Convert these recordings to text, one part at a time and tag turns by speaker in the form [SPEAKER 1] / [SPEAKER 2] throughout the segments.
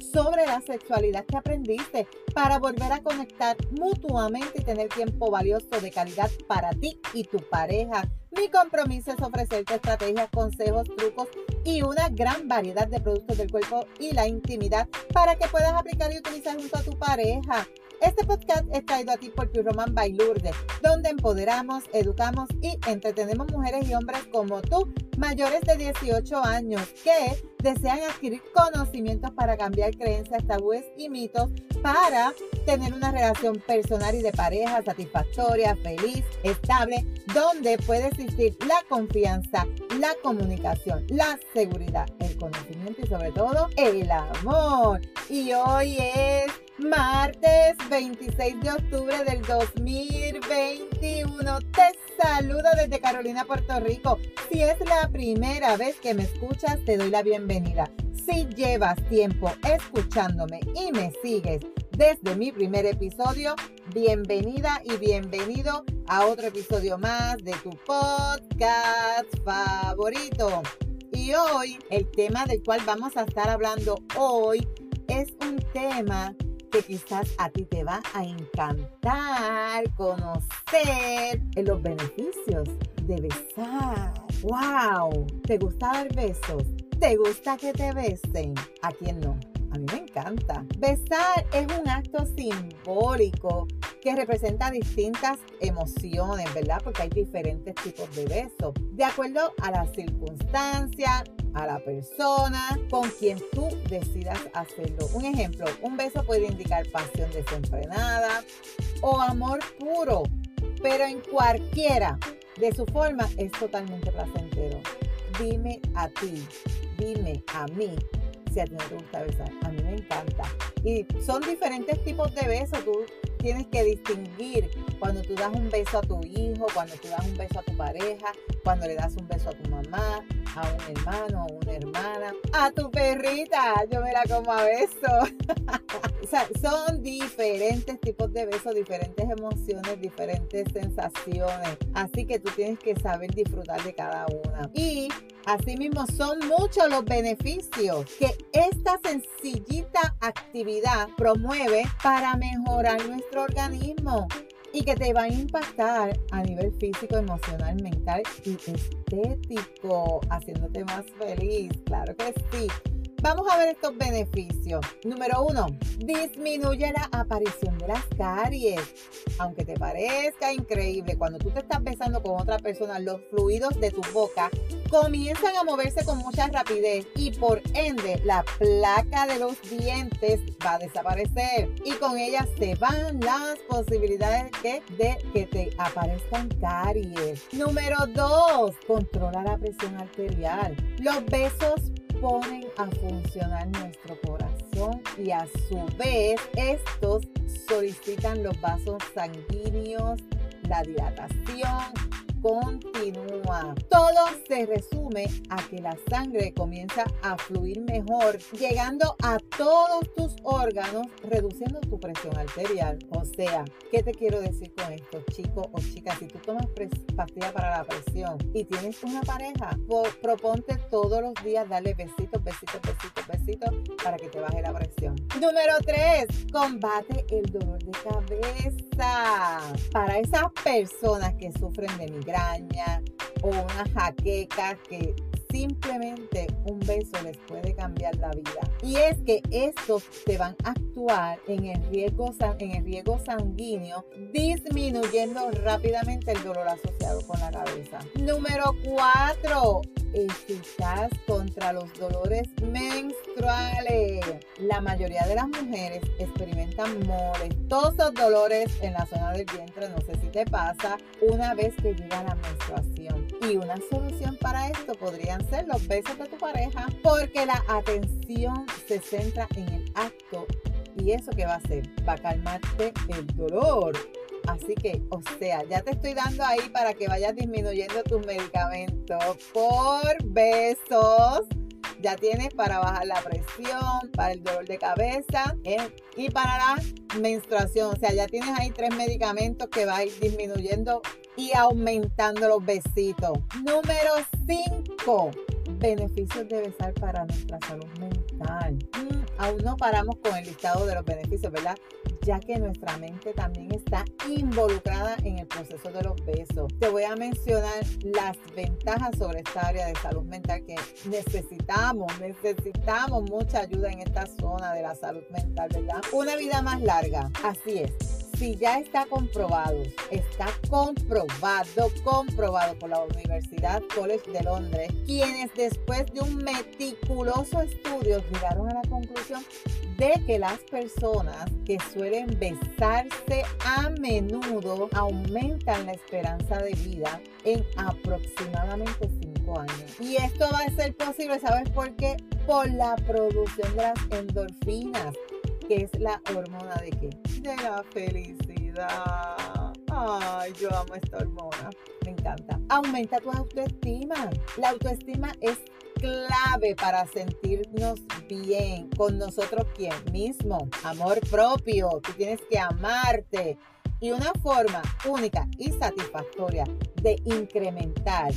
[SPEAKER 1] sobre la sexualidad que aprendiste para volver a conectar mutuamente y tener tiempo valioso de calidad para ti y tu pareja. Mi compromiso es ofrecerte estrategias, consejos, trucos y una gran variedad de productos del cuerpo y la intimidad para que puedas aplicar y utilizar junto a tu pareja. Este podcast es traído a ti por tu Roman Bailurde, donde empoderamos, educamos y entretenemos mujeres y hombres como tú, mayores de 18 años, que desean adquirir conocimientos para cambiar creencias, tabúes y mitos para tener una relación personal y de pareja satisfactoria, feliz, estable, donde puede existir la confianza, la comunicación, la seguridad, el conocimiento y sobre todo el amor. Y hoy es martes 26 de octubre del 2021. Te saludo desde Carolina, Puerto Rico. Si es la primera vez que me escuchas, te doy la bienvenida. Si llevas tiempo escuchándome y me sigues desde mi primer episodio, bienvenida y bienvenido a otro episodio más de tu podcast favorito. Y hoy, el tema del cual vamos a estar hablando hoy es un tema que quizás a ti te va a encantar conocer los beneficios de besar. ¡Wow! ¿Te gusta dar besos? ¿Te gusta que te besen? ¿A quién no? A mí me encanta. Besar es un acto simbólico que representa distintas emociones, ¿verdad? Porque hay diferentes tipos de besos. De acuerdo a las circunstancias, a la persona con quien tú decidas hacerlo. Un ejemplo, un beso puede indicar pasión desenfrenada o amor puro, pero en cualquiera de su forma es totalmente placentero. Dime a ti, dime a mí si a ti no te gusta besar. A mí me encanta. Y son diferentes tipos de besos. Tú tienes que distinguir cuando tú das un beso a tu hijo, cuando tú das un beso a tu pareja, cuando le das un beso a tu mamá, a un hermano, a una hermana, a tu perrita. Yo me la como a beso. o sea, son diferentes tipos de besos, diferentes emociones, diferentes sensaciones. Así que tú tienes que saber disfrutar de cada una. Y Asimismo, son muchos los beneficios que esta sencillita actividad promueve para mejorar nuestro organismo y que te va a impactar a nivel físico, emocional, mental y estético, haciéndote más feliz. Claro que sí. Vamos a ver estos beneficios. Número uno, disminuye la aparición de las caries. Aunque te parezca increíble, cuando tú te estás besando con otra persona, los fluidos de tu boca comienzan a moverse con mucha rapidez y por ende la placa de los dientes va a desaparecer y con ella se van las posibilidades de que te aparezcan caries. Número dos, controla la presión arterial. Los besos ponen a funcionar nuestro corazón y a su vez estos solicitan los vasos sanguíneos, la dilatación continúa. Todo se resume a que la sangre comienza a fluir mejor, llegando a todos tus órganos, reduciendo tu presión arterial. O sea, ¿qué te quiero decir con esto, chico o chica? Si tú tomas pastilla para la presión y tienes una pareja, proponte todos los días darle besitos, besitos, besitos, besitos para que te baje la presión. Número 3, combate el dolor de cabeza. Para esas personas que sufren de migraña, o una jaqueca que simplemente un beso les puede cambiar la vida. Y es que estos te van a actuar en el riego, en el riego sanguíneo, disminuyendo rápidamente el dolor asociado con la cabeza. Número 4 eficaz contra los dolores menstruales. La mayoría de las mujeres experimentan molestosos dolores en la zona del vientre, no sé si te pasa, una vez que llega la menstruación. Y una solución para esto podrían ser los besos de tu pareja, porque la atención se centra en el acto y ¿Y eso qué va a hacer? Va a calmarte el dolor. Así que, o sea, ya te estoy dando ahí para que vayas disminuyendo tus medicamentos por besos. Ya tienes para bajar la presión, para el dolor de cabeza ¿eh? y para la menstruación. O sea, ya tienes ahí tres medicamentos que va a ir disminuyendo y aumentando los besitos. Número 5. Beneficios de besar para nuestra salud mental. Mm, aún no paramos con el listado de los beneficios, ¿verdad? ya que nuestra mente también está involucrada en el proceso de los besos. Te voy a mencionar las ventajas sobre esta área de salud mental que necesitamos, necesitamos mucha ayuda en esta zona de la salud mental, ¿verdad? Una vida más larga, así es si ya está comprobado, está comprobado, comprobado por la Universidad College de Londres, quienes después de un meticuloso estudio llegaron a la conclusión de que las personas que suelen besarse a menudo aumentan la esperanza de vida en aproximadamente 5 años. Y esto va a ser posible, ¿sabes por qué? Por la producción de las endorfinas que es la hormona de qué? De la felicidad. Ay, yo amo esta hormona. Me encanta. Aumenta tu autoestima. La autoestima es clave para sentirnos bien con nosotros quien mismo. Amor propio. Tú tienes que amarte. Y una forma única y satisfactoria de incrementar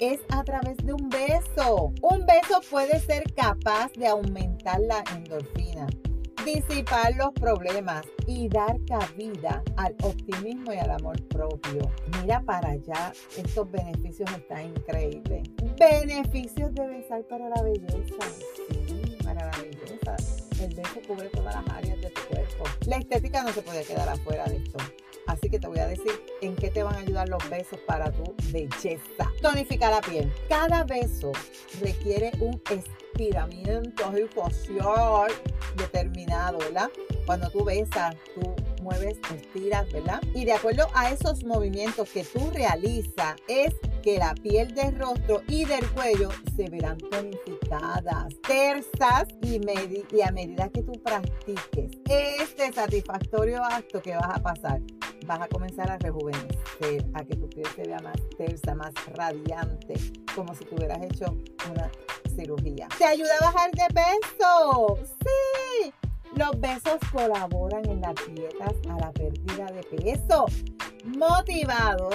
[SPEAKER 1] es a través de un beso. Un beso puede ser capaz de aumentar la endorfina disipar los problemas y dar cabida al optimismo y al amor propio. Mira para allá, estos beneficios están increíbles. Beneficios de besar para la belleza. Para la belleza. El beso cubre todas las áreas de tu cuerpo. La estética no se puede quedar afuera de esto. Que te voy a decir en qué te van a ayudar los besos para tu belleza. Tonificar la piel. Cada beso requiere un estiramiento facial determinado, ¿verdad? Cuando tú besas, tú mueves, estiras, ¿verdad? Y de acuerdo a esos movimientos que tú realizas, es que la piel del rostro y del cuello se verán tonificadas, tersas y a medida que tú practiques este satisfactorio acto que vas a pasar, vas a comenzar a rejuvenecer, a que tu piel se vea más tersa, más radiante, como si tuvieras hecho una cirugía. ¿Te ayuda a bajar de peso? Sí. Los besos colaboran en las dietas a la pérdida de peso, motivado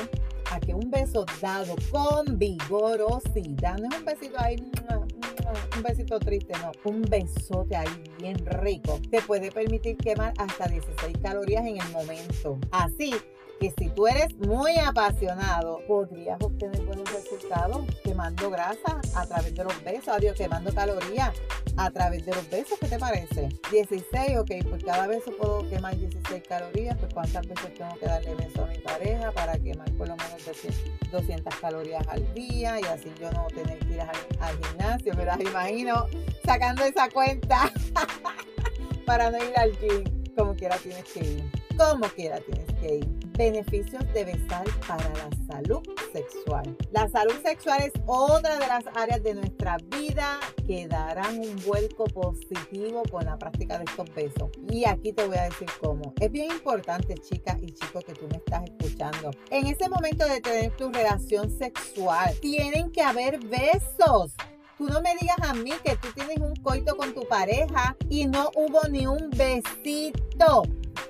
[SPEAKER 1] a que un beso dado con vigorosidad, no es un besito ahí, un besito triste, no, un besote ahí bien rico, te puede permitir quemar hasta 16 calorías en el momento. Así que si tú eres muy apasionado, podrías obtener buenos resultados. Quemando grasa a través de los besos, adiós, quemando calorías a través de los besos, ¿qué te parece? 16, ok, por cada beso puedo quemar 16 calorías, pues cuántas veces tengo que darle beso a mi pareja para quemar por lo menos 200 calorías al día y así yo no tener que ir al, al gimnasio, me las imagino sacando esa cuenta para no ir al gym, como quiera tienes que ir, como quiera tienes que ir beneficios de besar para la salud sexual. La salud sexual es otra de las áreas de nuestra vida que darán un vuelco positivo con la práctica de estos besos. Y aquí te voy a decir cómo. Es bien importante, chicas y chicos, que tú me estás escuchando. En ese momento de tener tu relación sexual, tienen que haber besos. Tú no me digas a mí que tú tienes un coito con tu pareja y no hubo ni un besito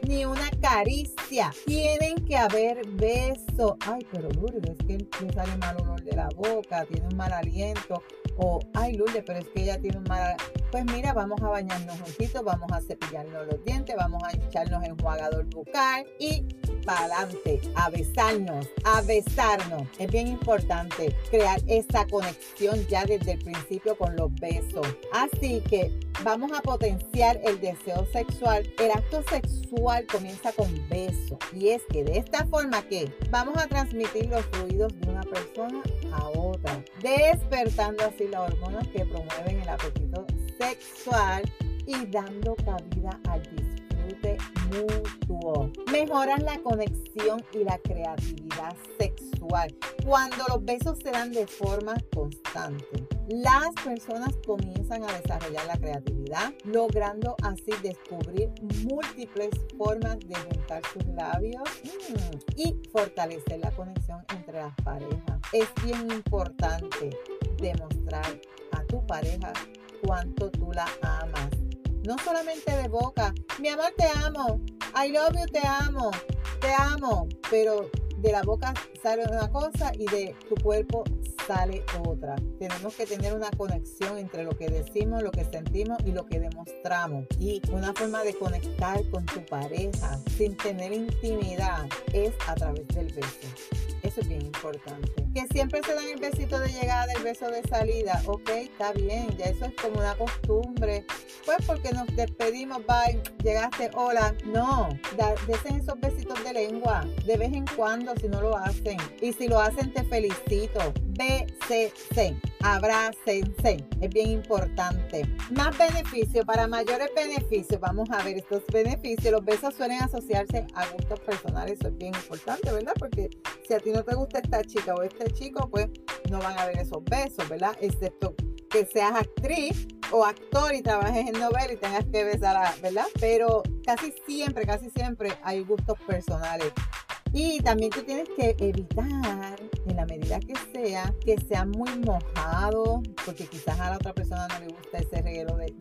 [SPEAKER 1] ni una caricia. Tienen que haber beso. Ay, pero Lourdes, es que le sale mal olor de la boca, tiene un mal aliento. O, ay, Lourdes, pero es que ella tiene un mal Pues mira, vamos a bañarnos juntitos, vamos a cepillarnos los dientes, vamos a echarnos enjuagador bucal y para adelante, a besarnos, a besarnos. Es bien importante crear esa conexión ya desde el principio con los besos. Así que vamos a potenciar el deseo sexual. El acto sexual comienza con beso. Y es que de esta forma que vamos a transmitir los fluidos de una persona a otra, despertando así las hormonas que promueven el apetito sexual y dando cabida al disfrute mutuo. Mejoran la conexión y la creatividad sexual cuando los besos se dan de forma constante las personas comienzan a desarrollar la creatividad, logrando así descubrir múltiples formas de juntar sus labios mm, y fortalecer la conexión entre las parejas. Es bien importante demostrar a tu pareja cuánto tú la amas. No solamente de boca, mi amor te amo, I love you te amo, te amo, pero de la boca sale una cosa y de tu cuerpo sale otra. Tenemos que tener una conexión entre lo que decimos, lo que sentimos y lo que demostramos. Y una forma de conectar con tu pareja sin tener intimidad es a través del beso. Es bien importante. Que siempre se dan el besito de llegada, el beso de salida. Ok, está bien, ya eso es como una costumbre. Pues porque nos despedimos, bye, llegaste, hola. No, desen esos besitos de lengua de vez en cuando si no lo hacen. Y si lo hacen, te felicito. BCC abrácense, es bien importante. Más beneficio, para mayores beneficios, vamos a ver estos beneficios. Los besos suelen asociarse a gustos personales, eso es bien importante, ¿verdad? Porque si a ti no te gusta esta chica o este chico, pues no van a ver esos besos, ¿verdad? Excepto que seas actriz o actor y trabajes en novela y tengas que besar, a, ¿verdad? Pero casi siempre, casi siempre hay gustos personales. Y también tú tienes que evitar, en la medida que sea, que sea muy mojado, porque quizás a la otra persona no le gusta ese reguero de,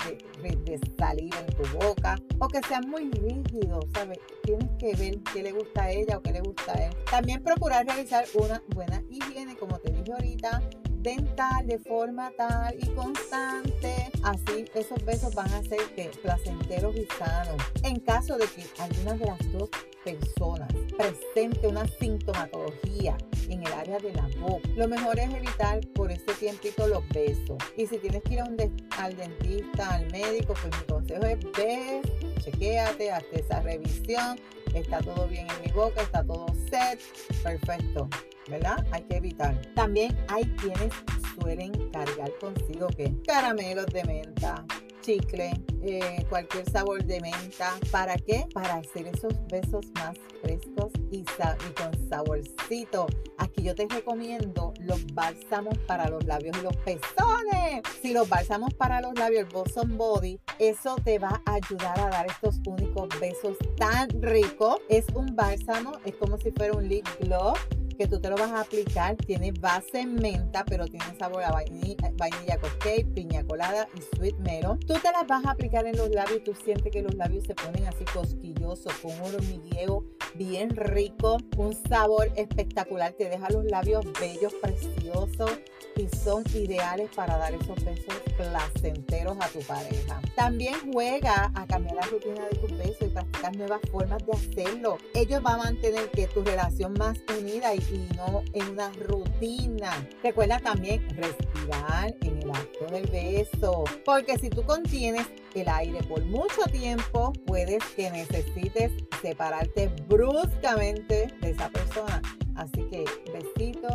[SPEAKER 1] de, salir en tu boca, o que sea muy rígido, ¿sabes? Tienes que ver qué le gusta a ella o qué le gusta a él. También procurar realizar una buena higiene, como te dije ahorita, dental de forma tal y constante. Así esos besos van a ser placenteros y sanos. En caso de que alguna de las dos personas presente una sintomatología en el área de la boca, lo mejor es evitar por este tiempito los besos. Y si tienes que ir a un al dentista, al médico, pues mi consejo es ve, chequéate, hazte esa revisión. Está todo bien en mi boca, está todo set, perfecto. ¿verdad? Hay que evitar. También hay quienes suelen cargar consigo que caramelos de menta, chicle, eh, cualquier sabor de menta. ¿Para qué? Para hacer esos besos más frescos y, y, con saborcito. Aquí yo te recomiendo los bálsamos para los labios y los pezones. Si los bálsamos para los labios, el Boson Body, eso te va a ayudar a dar estos únicos besos tan ricos. Es un bálsamo, es como si fuera un lip gloss que tú te lo vas a aplicar. Tiene base en menta, pero tiene sabor a vainilla, vainilla cupcake, piña colada y sweet melon. Tú te las vas a aplicar en los labios y tú sientes que los labios se ponen así cosquillosos, con un hormigueo bien rico, un sabor espectacular. Te deja los labios bellos, preciosos y son ideales para dar esos besos placenteros a tu pareja. También juega a cambiar la rutina de tus besos practicar nuevas formas de hacerlo. Ellos van a mantener que tu relación más unida y no en una rutina. Recuerda también respirar en el acto del beso, porque si tú contienes el aire por mucho tiempo, puedes que necesites separarte bruscamente de esa persona. Así que besito,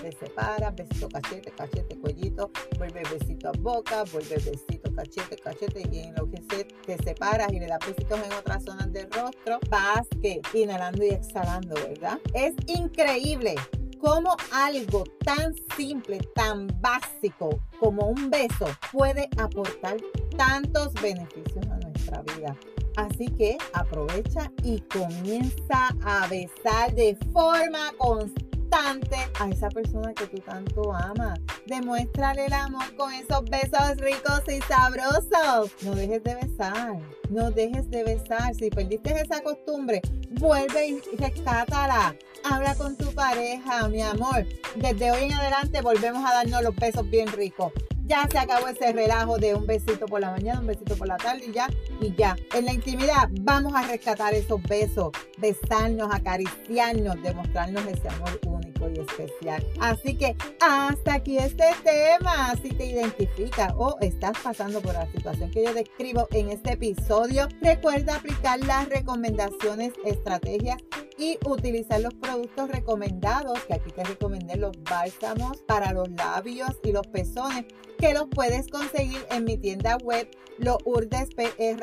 [SPEAKER 1] te separa, besito cachete, cachete, cuellito, vuelve besito a boca, vuelve besito cachete, cachete y en lo que se, te separas y le das besitos en otras zonas del rostro, vas que inhalando y exhalando, ¿verdad? Es increíble cómo algo tan simple, tan básico como un beso puede aportar tantos beneficios a nuestra vida. Así que aprovecha y comienza a besar de forma constante a esa persona que tú tanto amas. Demuéstrale el amor con esos besos ricos y sabrosos. No dejes de besar, no dejes de besar. Si perdiste esa costumbre, vuelve y rescátala. Habla con tu pareja, mi amor. Desde hoy en adelante volvemos a darnos los besos bien ricos ya se acabó ese relajo de un besito por la mañana, un besito por la tarde y ya, y ya. En la intimidad vamos a rescatar esos besos, besarnos, acariciarnos, demostrarnos ese amor único y especial. Así que hasta aquí este tema. Si te identifica o estás pasando por la situación que yo describo en este episodio, recuerda aplicar las recomendaciones, estrategias y utilizar los productos recomendados, que aquí te recomendé los bálsamos para los labios y los pezones, que los puedes conseguir en mi tienda web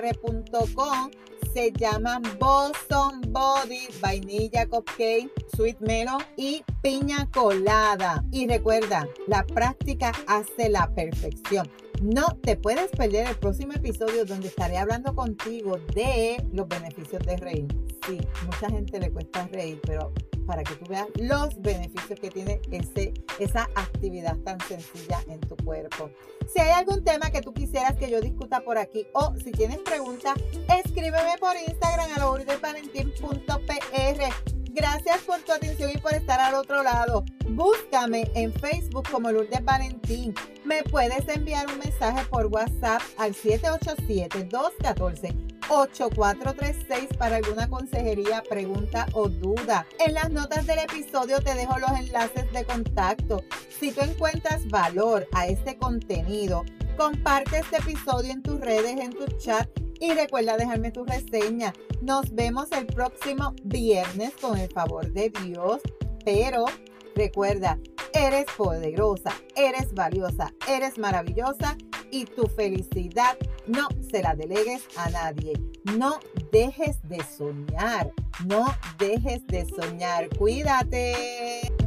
[SPEAKER 1] lourdespr.com se llaman Boson Body, vainilla cupcake, sweet melon y piña colada. Y recuerda, la práctica hace la perfección. No te puedes perder el próximo episodio donde estaré hablando contigo de los beneficios de reír. Sí, mucha gente le cuesta reír, pero para que tú veas los beneficios que tiene ese, esa actividad tan sencilla en tu cuerpo. Si hay algún tema que tú quisieras que yo discuta por aquí o si tienes preguntas, escríbeme por Instagram a lourdesvalentín.pr. Gracias por tu atención y por estar al otro lado. Búscame en Facebook como Lourdes Valentín. Me puedes enviar un mensaje por WhatsApp al 787-214-8436 para alguna consejería, pregunta o duda. En las notas del episodio te dejo los enlaces de contacto. Si tú encuentras valor a este contenido, comparte este episodio en tus redes, en tu chat y recuerda dejarme tu reseña. Nos vemos el próximo viernes con el favor de Dios. Pero recuerda, eres poderosa, eres valiosa, eres maravillosa y tu felicidad no se la delegues a nadie. No dejes de soñar, no dejes de soñar. Cuídate.